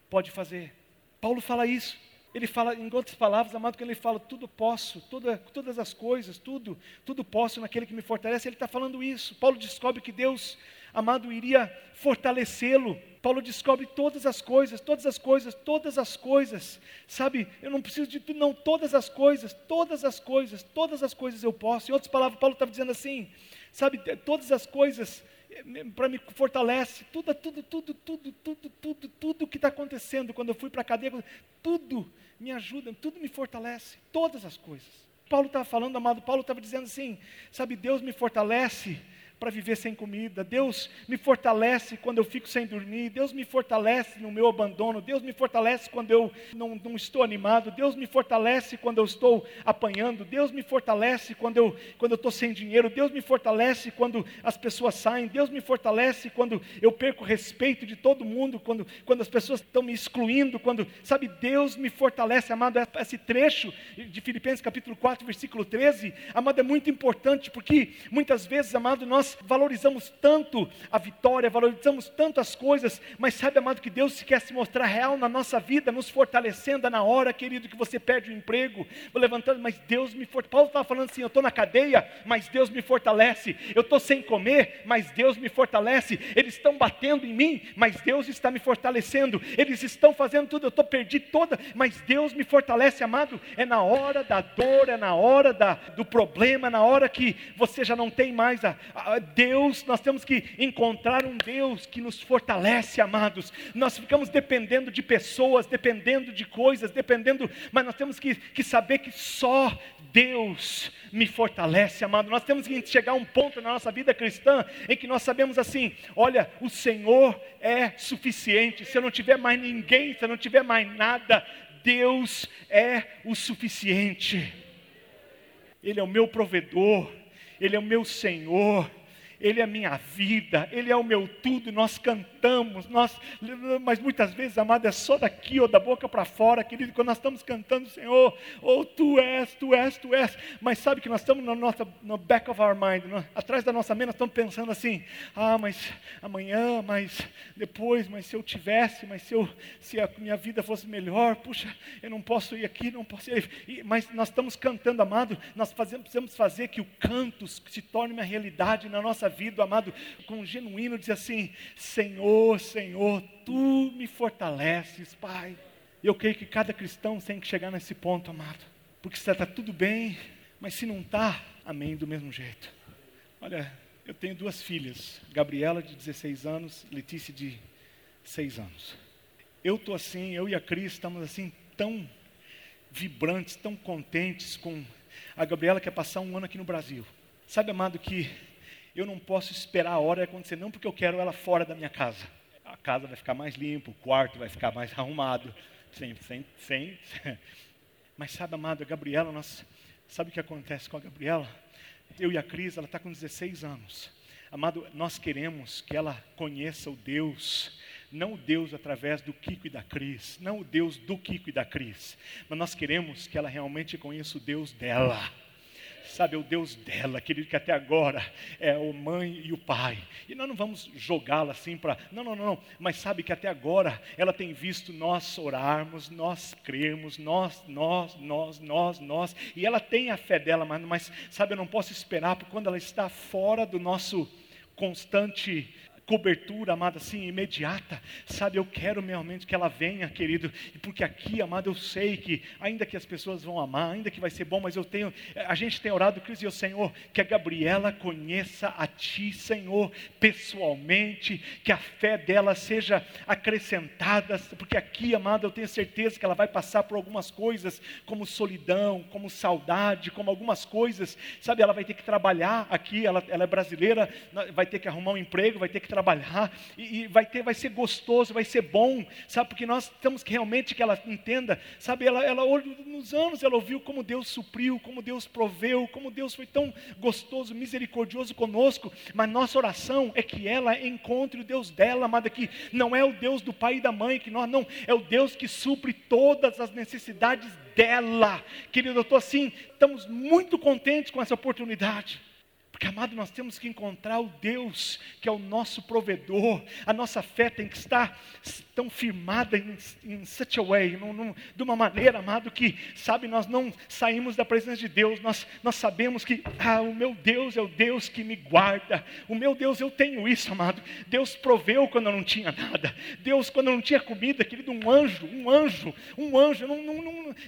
pode fazer. Paulo fala isso. Ele fala, em outras palavras, amado, que ele fala, tudo posso, toda, todas as coisas, tudo, tudo posso naquele que me fortalece. Ele está falando isso. Paulo descobre que Deus, amado, iria fortalecê-lo. Paulo descobre todas as coisas, todas as coisas, todas as coisas. Sabe, eu não preciso de tudo, não, todas as coisas, todas as coisas, todas as coisas eu posso. Em outras palavras, Paulo estava dizendo assim, sabe, todas as coisas para me fortalece, tudo, tudo, tudo, tudo, tudo, tudo, tudo que está acontecendo quando eu fui para a cadeia, tudo me ajuda, tudo me fortalece, todas as coisas. Paulo estava falando, amado, Paulo estava dizendo assim, sabe, Deus me fortalece para viver sem comida. Deus me fortalece quando eu fico sem dormir. Deus me fortalece no meu abandono. Deus me fortalece quando eu não, não estou animado. Deus me fortalece quando eu estou apanhando. Deus me fortalece quando eu quando eu estou sem dinheiro. Deus me fortalece quando as pessoas saem. Deus me fortalece quando eu perco o respeito de todo mundo. Quando, quando as pessoas estão me excluindo. Quando, sabe, Deus me fortalece, amado. Esse trecho de Filipenses capítulo 4, versículo 13, amado, é muito importante porque muitas vezes, amado, nós nós valorizamos tanto a vitória, valorizamos tanto as coisas, mas sabe, amado, que Deus quer se mostrar real na nossa vida, nos fortalecendo na hora, querido, que você perde o emprego, levantando, mas Deus me fortalece. Paulo estava falando assim: eu estou na cadeia, mas Deus me fortalece. Eu estou sem comer, mas Deus me fortalece. Eles estão batendo em mim, mas Deus está me fortalecendo. Eles estão fazendo tudo, eu estou perdido toda, mas Deus me fortalece, amado. É na hora da dor, é na hora da, do problema, na hora que você já não tem mais a, a Deus, nós temos que encontrar um Deus que nos fortalece, amados. Nós ficamos dependendo de pessoas, dependendo de coisas, dependendo, mas nós temos que, que saber que só Deus me fortalece, amado. Nós temos que chegar a um ponto na nossa vida cristã em que nós sabemos assim: olha, o Senhor é suficiente. Se eu não tiver mais ninguém, se eu não tiver mais nada, Deus é o suficiente. Ele é o meu provedor, Ele é o meu Senhor. Ele é a minha vida, Ele é o meu tudo, nós cantamos, nós, mas muitas vezes, amado, é só daqui ou da boca para fora, querido, quando nós estamos cantando, Senhor, oh, Tu és, Tu és, Tu és, mas sabe que nós estamos no, nossa, no back of our mind, no, atrás da nossa mente, nós estamos pensando assim, ah, mas amanhã, mas depois, mas se eu tivesse, mas se, eu, se a minha vida fosse melhor, puxa, eu não posso ir aqui, não posso ir, mas nós estamos cantando, amado, nós fazemos, precisamos fazer que o canto se torne uma realidade na nossa nossa vida, amado, com genuíno, dizer assim: Senhor, Senhor, tu me fortaleces, Pai. Eu creio que cada cristão tem que chegar nesse ponto, amado, porque se está tudo bem, mas se não está, amém, do mesmo jeito. Olha, eu tenho duas filhas, Gabriela de 16 anos, Letícia de 6 anos. Eu estou assim, eu e a Cris estamos assim, tão vibrantes, tão contentes com. A Gabriela quer passar um ano aqui no Brasil. Sabe, amado, que eu não posso esperar a hora acontecer, não porque eu quero ela fora da minha casa. A casa vai ficar mais limpa, o quarto vai ficar mais <laughs> arrumado, sem, sem, sem. <laughs> Mas sabe, amado, a Gabriela, nós, sabe o que acontece com a Gabriela? Eu e a Cris, ela está com 16 anos. Amado, nós queremos que ela conheça o Deus, não o Deus através do Kiko e da Cris, não o Deus do Kiko e da Cris, mas nós queremos que ela realmente conheça o Deus dela sabe, é o Deus dela, querido, que até agora é o mãe e o pai. E nós não vamos jogá-la assim para. Não, não, não, mas sabe que até agora ela tem visto nós orarmos, nós crermos, nós, nós, nós, nós, nós. E ela tem a fé dela, mas, mas sabe, eu não posso esperar, porque quando ela está fora do nosso constante cobertura, amado, assim, imediata. Sabe, eu quero realmente que ela venha, querido, porque aqui, amado, eu sei que, ainda que as pessoas vão amar, ainda que vai ser bom, mas eu tenho, a gente tem orado, Cristo e o Senhor, que a Gabriela conheça a Ti, Senhor, pessoalmente, que a fé dela seja acrescentada, porque aqui, amado, eu tenho certeza que ela vai passar por algumas coisas, como solidão, como saudade, como algumas coisas, sabe, ela vai ter que trabalhar aqui, ela, ela é brasileira, vai ter que arrumar um emprego, vai ter que trabalhar, e, e, vai ter, vai ser gostoso, vai ser bom, sabe? Porque nós temos que realmente que ela entenda, sabe? Ela, ela nos anos ela ouviu como Deus supriu, como Deus proveu, como Deus foi tão gostoso, misericordioso conosco, mas nossa oração é que ela encontre o Deus dela, amada, que não é o Deus do pai e da mãe, que nós não, é o Deus que supre todas as necessidades dela. Querido, eu estou assim, estamos muito contentes com essa oportunidade. Porque, amado, nós temos que encontrar o Deus que é o nosso provedor. A nossa fé tem que estar tão firmada em, such a way, num, num, de uma maneira, amado, que, sabe, nós não saímos da presença de Deus, nós, nós sabemos que, ah, o meu Deus é o Deus que me guarda. O meu Deus, eu tenho isso, amado. Deus proveu quando eu não tinha nada. Deus, quando eu não tinha comida, querido, um anjo, um anjo, um anjo.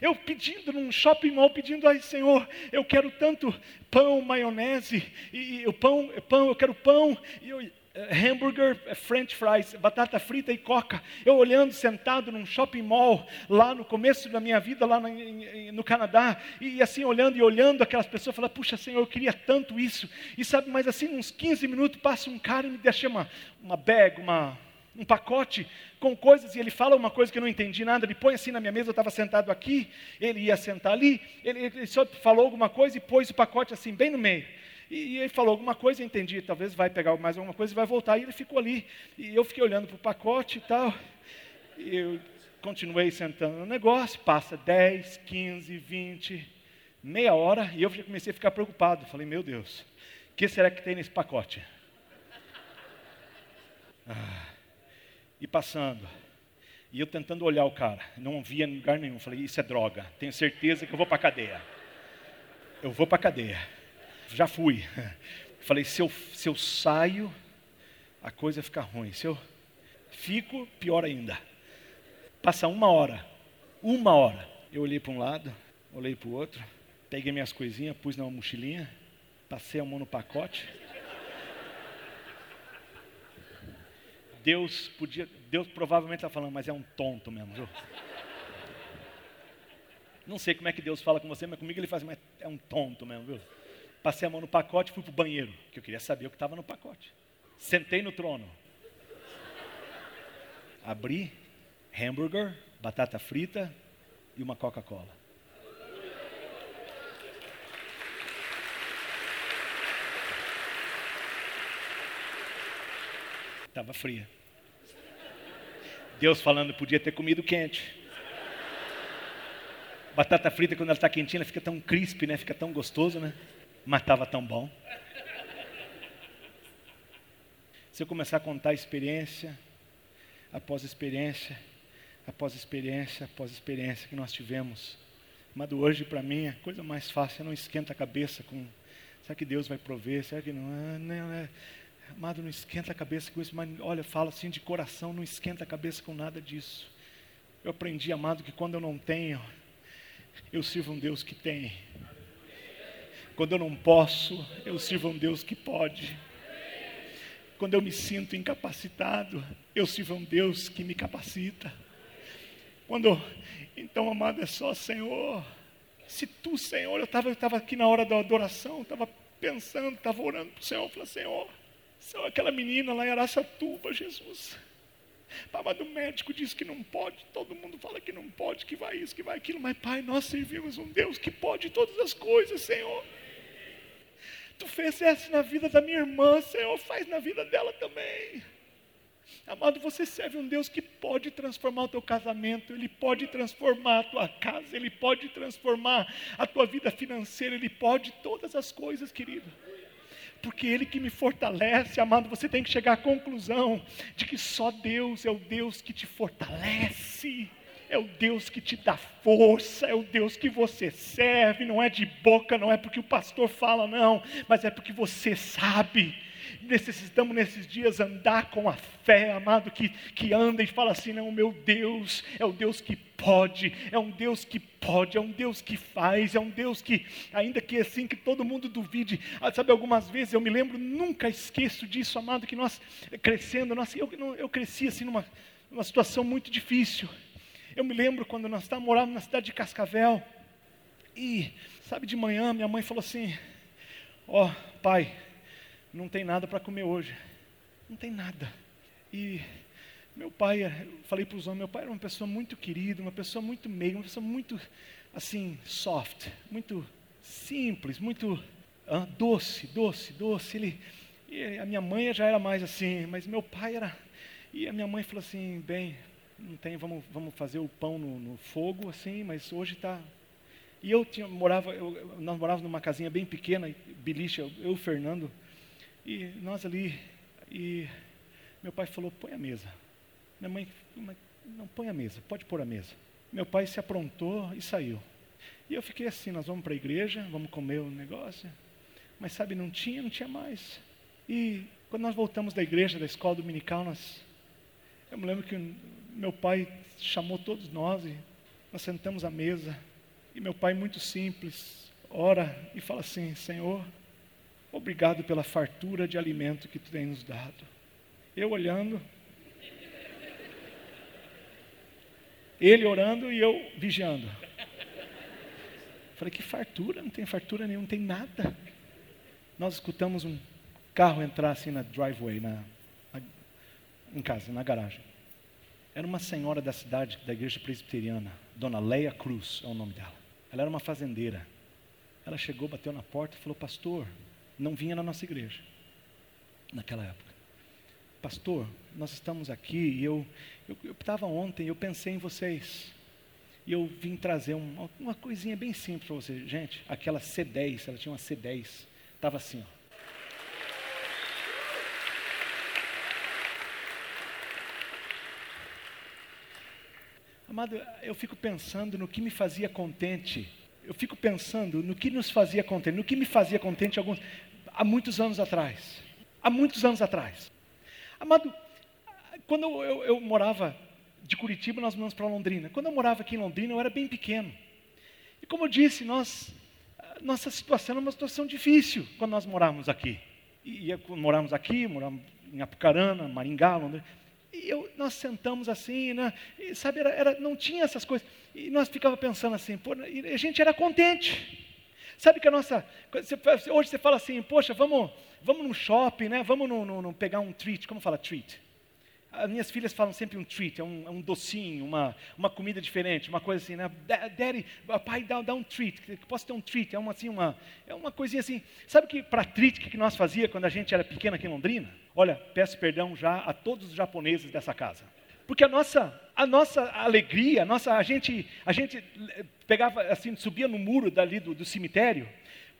Eu pedindo num shopping mall, pedindo, ai, Senhor, eu quero tanto pão, maionese, e, e o pão, pão, eu quero pão, e eu, eh, hambúrguer, eh, french fries, batata frita e coca. Eu olhando, sentado num shopping mall, lá no começo da minha vida, lá no, no Canadá, e assim olhando e olhando aquelas pessoas, falando, puxa Senhor, eu queria tanto isso. E sabe, mas assim, uns 15 minutos, passa um cara e me deixa uma, uma bag, uma, um pacote com coisas e ele fala uma coisa que eu não entendi nada. Ele põe assim na minha mesa, eu estava sentado aqui, ele ia sentar ali, ele, ele, só falou alguma coisa e pôs o pacote assim, bem no meio. E, e ele falou alguma coisa, eu entendi, talvez vai pegar mais alguma coisa e vai voltar. E ele ficou ali. E eu fiquei olhando para o pacote e tal. E eu continuei sentando no negócio, passa 10, 15, 20, meia hora, e eu comecei a ficar preocupado. Falei, meu Deus, o que será que tem nesse pacote? Ah e passando. E eu tentando olhar o cara, não via em lugar nenhum. Falei, isso é droga, tenho certeza que eu vou para cadeia. Eu vou para cadeia. Já fui. <laughs> Falei, se eu, se eu saio, a coisa fica ruim. Se eu fico, pior ainda. Passa uma hora, uma hora. Eu olhei para um lado, olhei para o outro, peguei minhas coisinhas, pus na mochilinha, passei a mão no pacote. Deus podia, Deus provavelmente está falando, mas é um tonto mesmo, viu? Não sei como é que Deus fala com você, mas comigo ele faz, mas é um tonto mesmo, viu? Passei a mão no pacote e fui para o banheiro, que eu queria saber o que estava no pacote. Sentei no trono. Abri hambúrguer, batata frita e uma Coca-Cola. Estava fria. Deus falando, podia ter comido quente. Batata frita, quando ela está quentinha, ela fica tão crisp, né? Fica tão gostoso, né? Mas estava tão bom. Se eu começar a contar experiência, após experiência, após experiência, após experiência que nós tivemos. Mas hoje, para mim, a coisa mais fácil, não esquenta a cabeça com, será que Deus vai prover? Será que não? Ah, não é, Amado, não esquenta a cabeça com isso, mas olha, fala assim de coração, não esquenta a cabeça com nada disso. Eu aprendi, amado, que quando eu não tenho, eu sirvo um Deus que tem. Quando eu não posso, eu sirvo um Deus que pode. Quando eu me sinto incapacitado, eu sirvo um Deus que me capacita. Quando, então, amado, é só Senhor. Se tu, Senhor, eu estava eu aqui na hora da adoração, estava pensando, estava orando para o Senhor, falei, Senhor, são aquela menina lá em Araçatuba, Jesus. Pai, do médico diz que não pode, todo mundo fala que não pode, que vai isso, que vai aquilo, mas Pai, nós servimos um Deus que pode todas as coisas, Senhor. Tu isso na vida da minha irmã, Senhor, faz na vida dela também. Amado, você serve um Deus que pode transformar o teu casamento, Ele pode transformar a tua casa, Ele pode transformar a tua vida financeira, Ele pode todas as coisas, querido porque Ele que me fortalece, amado. Você tem que chegar à conclusão de que só Deus é o Deus que te fortalece, é o Deus que te dá força, é o Deus que você serve, não é de boca, não é porque o pastor fala, não, mas é porque você sabe necessitamos nesses dias andar com a fé, amado, que, que anda e fala assim: não, meu Deus é o Deus que pode, é um Deus que pode, é um Deus que faz, é um Deus que, ainda que assim, que todo mundo duvide, ah, sabe, algumas vezes eu me lembro, nunca esqueço disso, amado, que nós crescendo, nós, eu, eu cresci assim numa, numa situação muito difícil. Eu me lembro quando nós estávamos morando na cidade de Cascavel, e, sabe, de manhã minha mãe falou assim: Ó, oh, pai, não tem nada para comer hoje. Não tem nada. E meu pai, eu falei para os homens, meu pai era uma pessoa muito querida, uma pessoa muito meiga, uma pessoa muito, assim, soft, muito simples, muito doce, doce, doce. Ele, e a minha mãe já era mais assim, mas meu pai era. E a minha mãe falou assim, bem, não tem, vamos, vamos fazer o pão no, no fogo, assim, mas hoje está e eu tinha, morava, eu, nós morávamos numa casinha bem pequena, beliche, eu e o Fernando, e nós ali, e meu pai falou, põe a mesa. Minha mãe, não, põe a mesa, pode pôr a mesa. Meu pai se aprontou e saiu. E eu fiquei assim, nós vamos para a igreja, vamos comer o negócio. Mas sabe, não tinha, não tinha mais. E quando nós voltamos da igreja, da escola dominical, nós, eu me lembro que meu pai chamou todos nós e nós sentamos à mesa. E meu pai, muito simples, ora e fala assim: Senhor, obrigado pela fartura de alimento que tu tens nos dado. Eu olhando, ele orando e eu vigiando. Falei, que fartura, não tem fartura nenhuma, não tem nada. Nós escutamos um carro entrar assim na driveway, na, na, em casa, na garagem. Era uma senhora da cidade, da igreja presbiteriana, Dona Leia Cruz é o nome dela. Ela era uma fazendeira. Ela chegou, bateu na porta e falou: Pastor, não vinha na nossa igreja, naquela época. Pastor, nós estamos aqui e eu estava ontem, eu pensei em vocês. E eu vim trazer uma, uma coisinha bem simples para vocês. Gente, aquela C10, ela tinha uma C10, estava assim, ó. Amado, eu fico pensando no que me fazia contente. Eu fico pensando no que nos fazia contente, no que me fazia contente alguns, há muitos anos atrás. Há muitos anos atrás. Amado, quando eu, eu, eu morava de Curitiba, nós mudamos para Londrina. Quando eu morava aqui em Londrina, eu era bem pequeno. E como eu disse, nós, nossa situação era uma situação difícil quando nós morávamos aqui. E, e morávamos aqui, morávamos em Apucarana, Maringá, Londrina. Eu, nós sentamos assim, né? E, sabe, era, era, não tinha essas coisas. E nós ficava pensando assim, pô, e a gente era contente. Sabe que a nossa. Hoje você fala assim, poxa, vamos, vamos no shopping, né? Vamos no, no, no pegar um treat. Como fala treat? As minhas filhas falam sempre um treat, é um, é um, docinho, uma, uma comida diferente, uma coisa assim, né? Daddy, pai, dá, dá um treat, posso ter um treat, é uma, assim, uma, é uma coisinha assim. Sabe que para treat que nós fazia quando a gente era pequeno aqui em Londrina? Olha, peço perdão já a todos os japoneses dessa casa. Porque a nossa, a nossa alegria, a, nossa, a, gente, a gente pegava, assim, subia no muro dali do, do cemitério,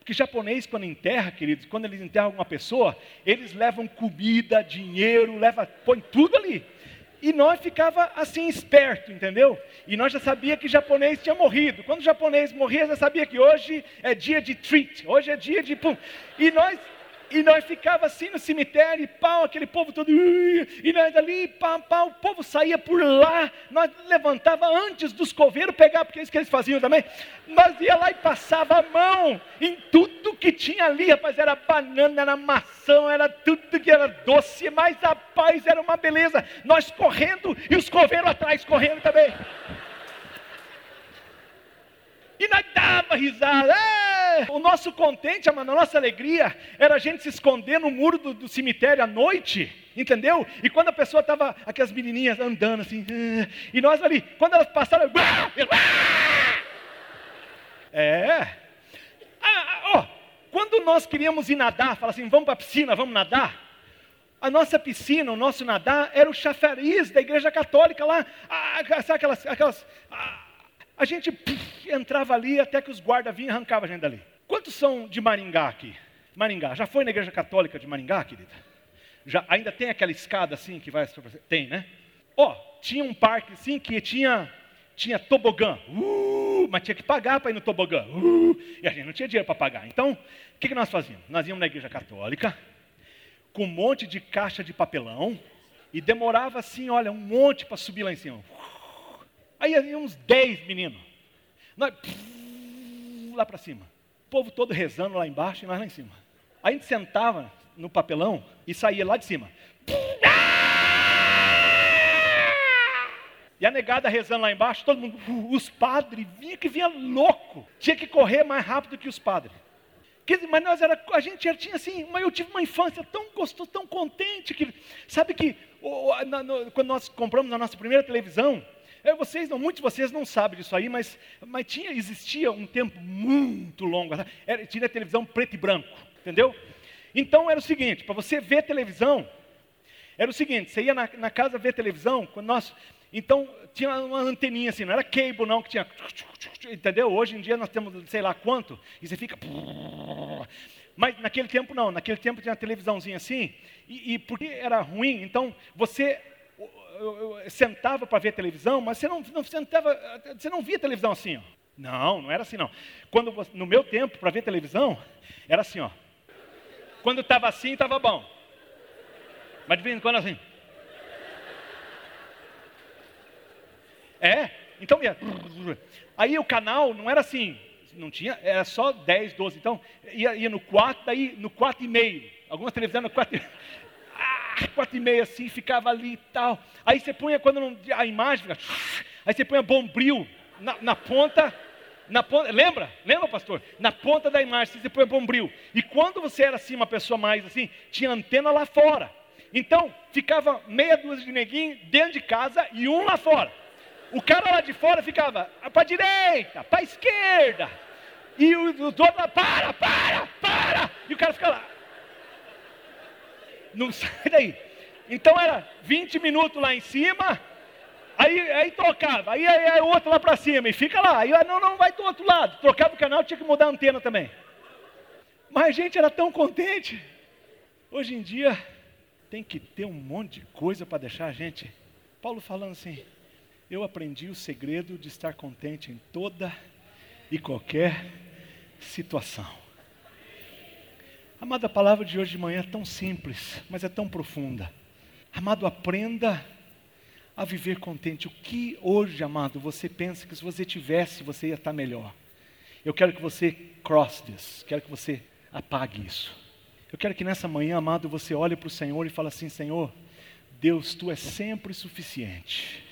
porque japonês, quando enterra, queridos, quando eles enterram uma pessoa, eles levam comida, dinheiro, leva, põe tudo ali. E nós ficava assim esperto, entendeu? E nós já sabia que japonês tinha morrido. Quando o japonês morria, já sabia que hoje é dia de treat, hoje é dia de pum. E nós e nós ficava assim no cemitério, e pau, aquele povo todo, e nós ali, pau, pau, o povo saía por lá, nós levantava antes dos coveiros pegar, porque é isso que eles faziam também, nós ia lá e passava a mão em tudo que tinha ali, rapaz, era banana, era maçã, era tudo que era doce, mas a paz era uma beleza, nós correndo e os coveiros atrás correndo também. E nós dava risada. É! O nosso contente, a nossa alegria, era a gente se esconder no muro do, do cemitério à noite, entendeu? E quando a pessoa estava, aquelas menininhas andando assim, é, e nós ali, quando elas passaram, é. Ah, ah, ó, quando nós queríamos ir nadar, falar assim, vamos para a piscina, vamos nadar. A nossa piscina, o nosso nadar, era o chafariz da igreja católica lá. Ah, sabe aquelas, aquelas ah, a gente entrava ali até que os guardas vinham e arrancavam a gente dali. Quantos são de Maringá aqui? Maringá. Já foi na igreja católica de Maringá, querida? Já, ainda tem aquela escada assim que vai. Tem, né? Ó, oh, tinha um parque assim que tinha, tinha tobogã. Uh, mas tinha que pagar para ir no tobogã. Uh, e a gente não tinha dinheiro para pagar. Então, o que, que nós fazíamos? Nós íamos na igreja católica. com um monte de caixa de papelão e demorava assim, olha, um monte para subir lá em cima. Aí havia uns 10 meninos. Nós, lá para cima. O povo todo rezando lá embaixo e nós lá em cima. Aí a gente sentava no papelão e saía lá de cima. E a negada rezando lá embaixo, todo mundo, os padres, vinha que vinha louco. Tinha que correr mais rápido que os padres. Mas nós era, a gente tinha assim, mas eu tive uma infância tão gostosa, tão contente, que sabe que quando nós compramos a nossa primeira televisão, é, vocês não, muitos de vocês não sabem disso aí, mas, mas tinha, existia um tempo muito longo, era, tinha televisão preto e branco, entendeu? Então era o seguinte, para você ver televisão, era o seguinte, você ia na, na casa ver televisão, quando nós, então tinha uma anteninha assim, não era cable não, que tinha, entendeu? Hoje em dia nós temos sei lá quanto, e você fica, mas naquele tempo não, naquele tempo tinha uma televisãozinha assim, e, e porque era ruim, então você eu, eu sentava para ver televisão, mas você não, não, sentava, você não via televisão assim, ó. Não, não era assim não. Quando no meu tempo para ver televisão era assim, ó. Quando estava assim estava bom, mas de vez em quando assim. É, então ia. Aí o canal não era assim, não tinha, era só 10, 12. Então ia, ia no 4, daí no 4 e meio. Algumas televisões no 4 e meio quatro e meia assim, ficava ali e tal. Aí você punha, quando não, a imagem, fica, aí você punha bombril na, na ponta, na ponta, lembra? Lembra, pastor? Na ponta da imagem, você põe bombril. E quando você era assim, uma pessoa mais assim, tinha antena lá fora. Então, ficava meia dúzia de neguinho dentro de casa e um lá fora. O cara lá de fora ficava para a direita, para esquerda. E o, o outro lá, para, para, para. E o cara fica lá não <laughs> sai daí. Então era 20 minutos lá em cima, aí, aí trocava, aí, aí, outro lá para cima, e fica lá. Aí não, não, vai do outro lado. Trocava o canal, tinha que mudar a antena também. Mas a gente era tão contente. Hoje em dia, tem que ter um monte de coisa para deixar a gente. Paulo falando assim: Eu aprendi o segredo de estar contente em toda e qualquer situação. Amado, a palavra de hoje de manhã é tão simples, mas é tão profunda. Amado, aprenda a viver contente. O que hoje, amado, você pensa que se você tivesse, você ia estar melhor? Eu quero que você cross this, quero que você apague isso. Eu quero que nessa manhã, amado, você olhe para o Senhor e fale assim: Senhor, Deus, tu és sempre suficiente.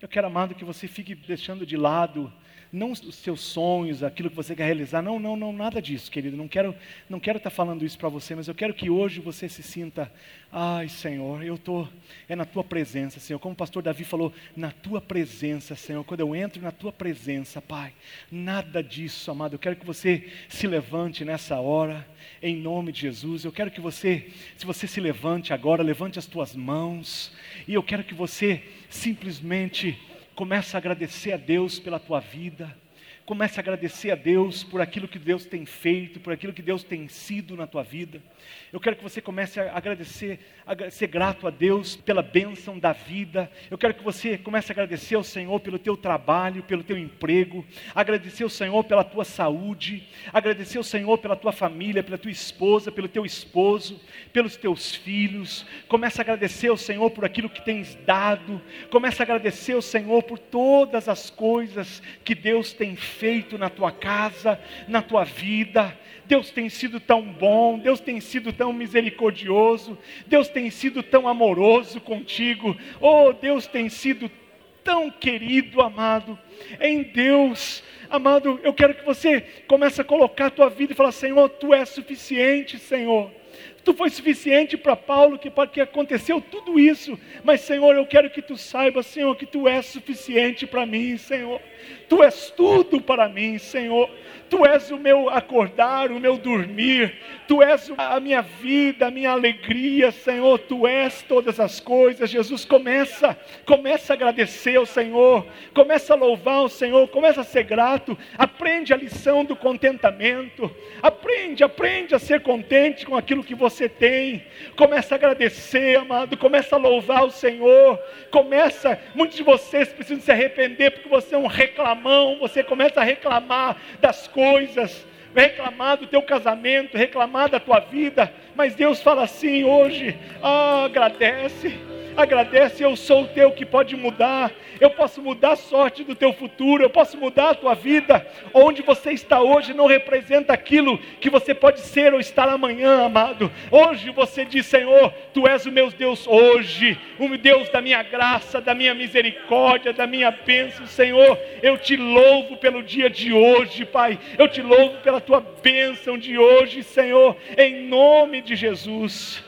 Eu quero, amado, que você fique deixando de lado não os seus sonhos, aquilo que você quer realizar. Não, não, não, nada disso, querido. Não quero, não quero estar falando isso para você, mas eu quero que hoje você se sinta, ai, Senhor, eu tô é na tua presença, Senhor. Como o pastor Davi falou, na tua presença, Senhor. Quando eu entro na tua presença, Pai, nada disso, amado. Eu quero que você se levante nessa hora, em nome de Jesus. Eu quero que você, se você se levante agora, levante as tuas mãos, e eu quero que você simplesmente Começa a agradecer a Deus pela tua vida. Comece a agradecer a Deus por aquilo que Deus tem feito, por aquilo que Deus tem sido na tua vida. Eu quero que você comece a agradecer, a ser grato a Deus pela bênção da vida. Eu quero que você comece a agradecer ao Senhor pelo teu trabalho, pelo teu emprego, agradecer ao Senhor pela tua saúde, agradecer ao Senhor pela tua família, pela tua esposa, pelo teu esposo, pelos teus filhos. Comece a agradecer ao Senhor por aquilo que tens dado. Comece a agradecer ao Senhor por todas as coisas que Deus tem feito feito na tua casa, na tua vida. Deus tem sido tão bom, Deus tem sido tão misericordioso, Deus tem sido tão amoroso contigo. Oh, Deus tem sido tão querido, amado. Em Deus, amado, eu quero que você comece a colocar a tua vida e falar: Senhor, tu és suficiente, Senhor. Tu foi suficiente para Paulo que, que aconteceu tudo isso, mas Senhor, eu quero que tu saiba, Senhor, que tu és suficiente para mim, Senhor. Tu és tudo para mim, Senhor. Tu és o meu acordar, o meu dormir. Tu és a minha vida, a minha alegria, Senhor. Tu és todas as coisas. Jesus, começa, começa a agradecer ao Senhor. Começa a louvar o Senhor. Começa a ser grato. Aprende a lição do contentamento. Aprende, aprende a ser contente com aquilo que você tem. Começa a agradecer, amado. Começa a louvar o Senhor. Começa, muitos de vocês precisam se arrepender porque você é um reclamão, você começa a reclamar das coisas. reclamar do teu casamento, reclamar da tua vida, mas Deus fala assim hoje: ah, agradece agradece, eu sou o teu que pode mudar, eu posso mudar a sorte do teu futuro, eu posso mudar a tua vida. Onde você está hoje não representa aquilo que você pode ser ou estar amanhã, amado. Hoje você diz, Senhor, tu és o meu Deus hoje, o Deus da minha graça, da minha misericórdia, da minha bênção, Senhor. Eu te louvo pelo dia de hoje, Pai. Eu te louvo pela tua bênção de hoje, Senhor, em nome de Jesus.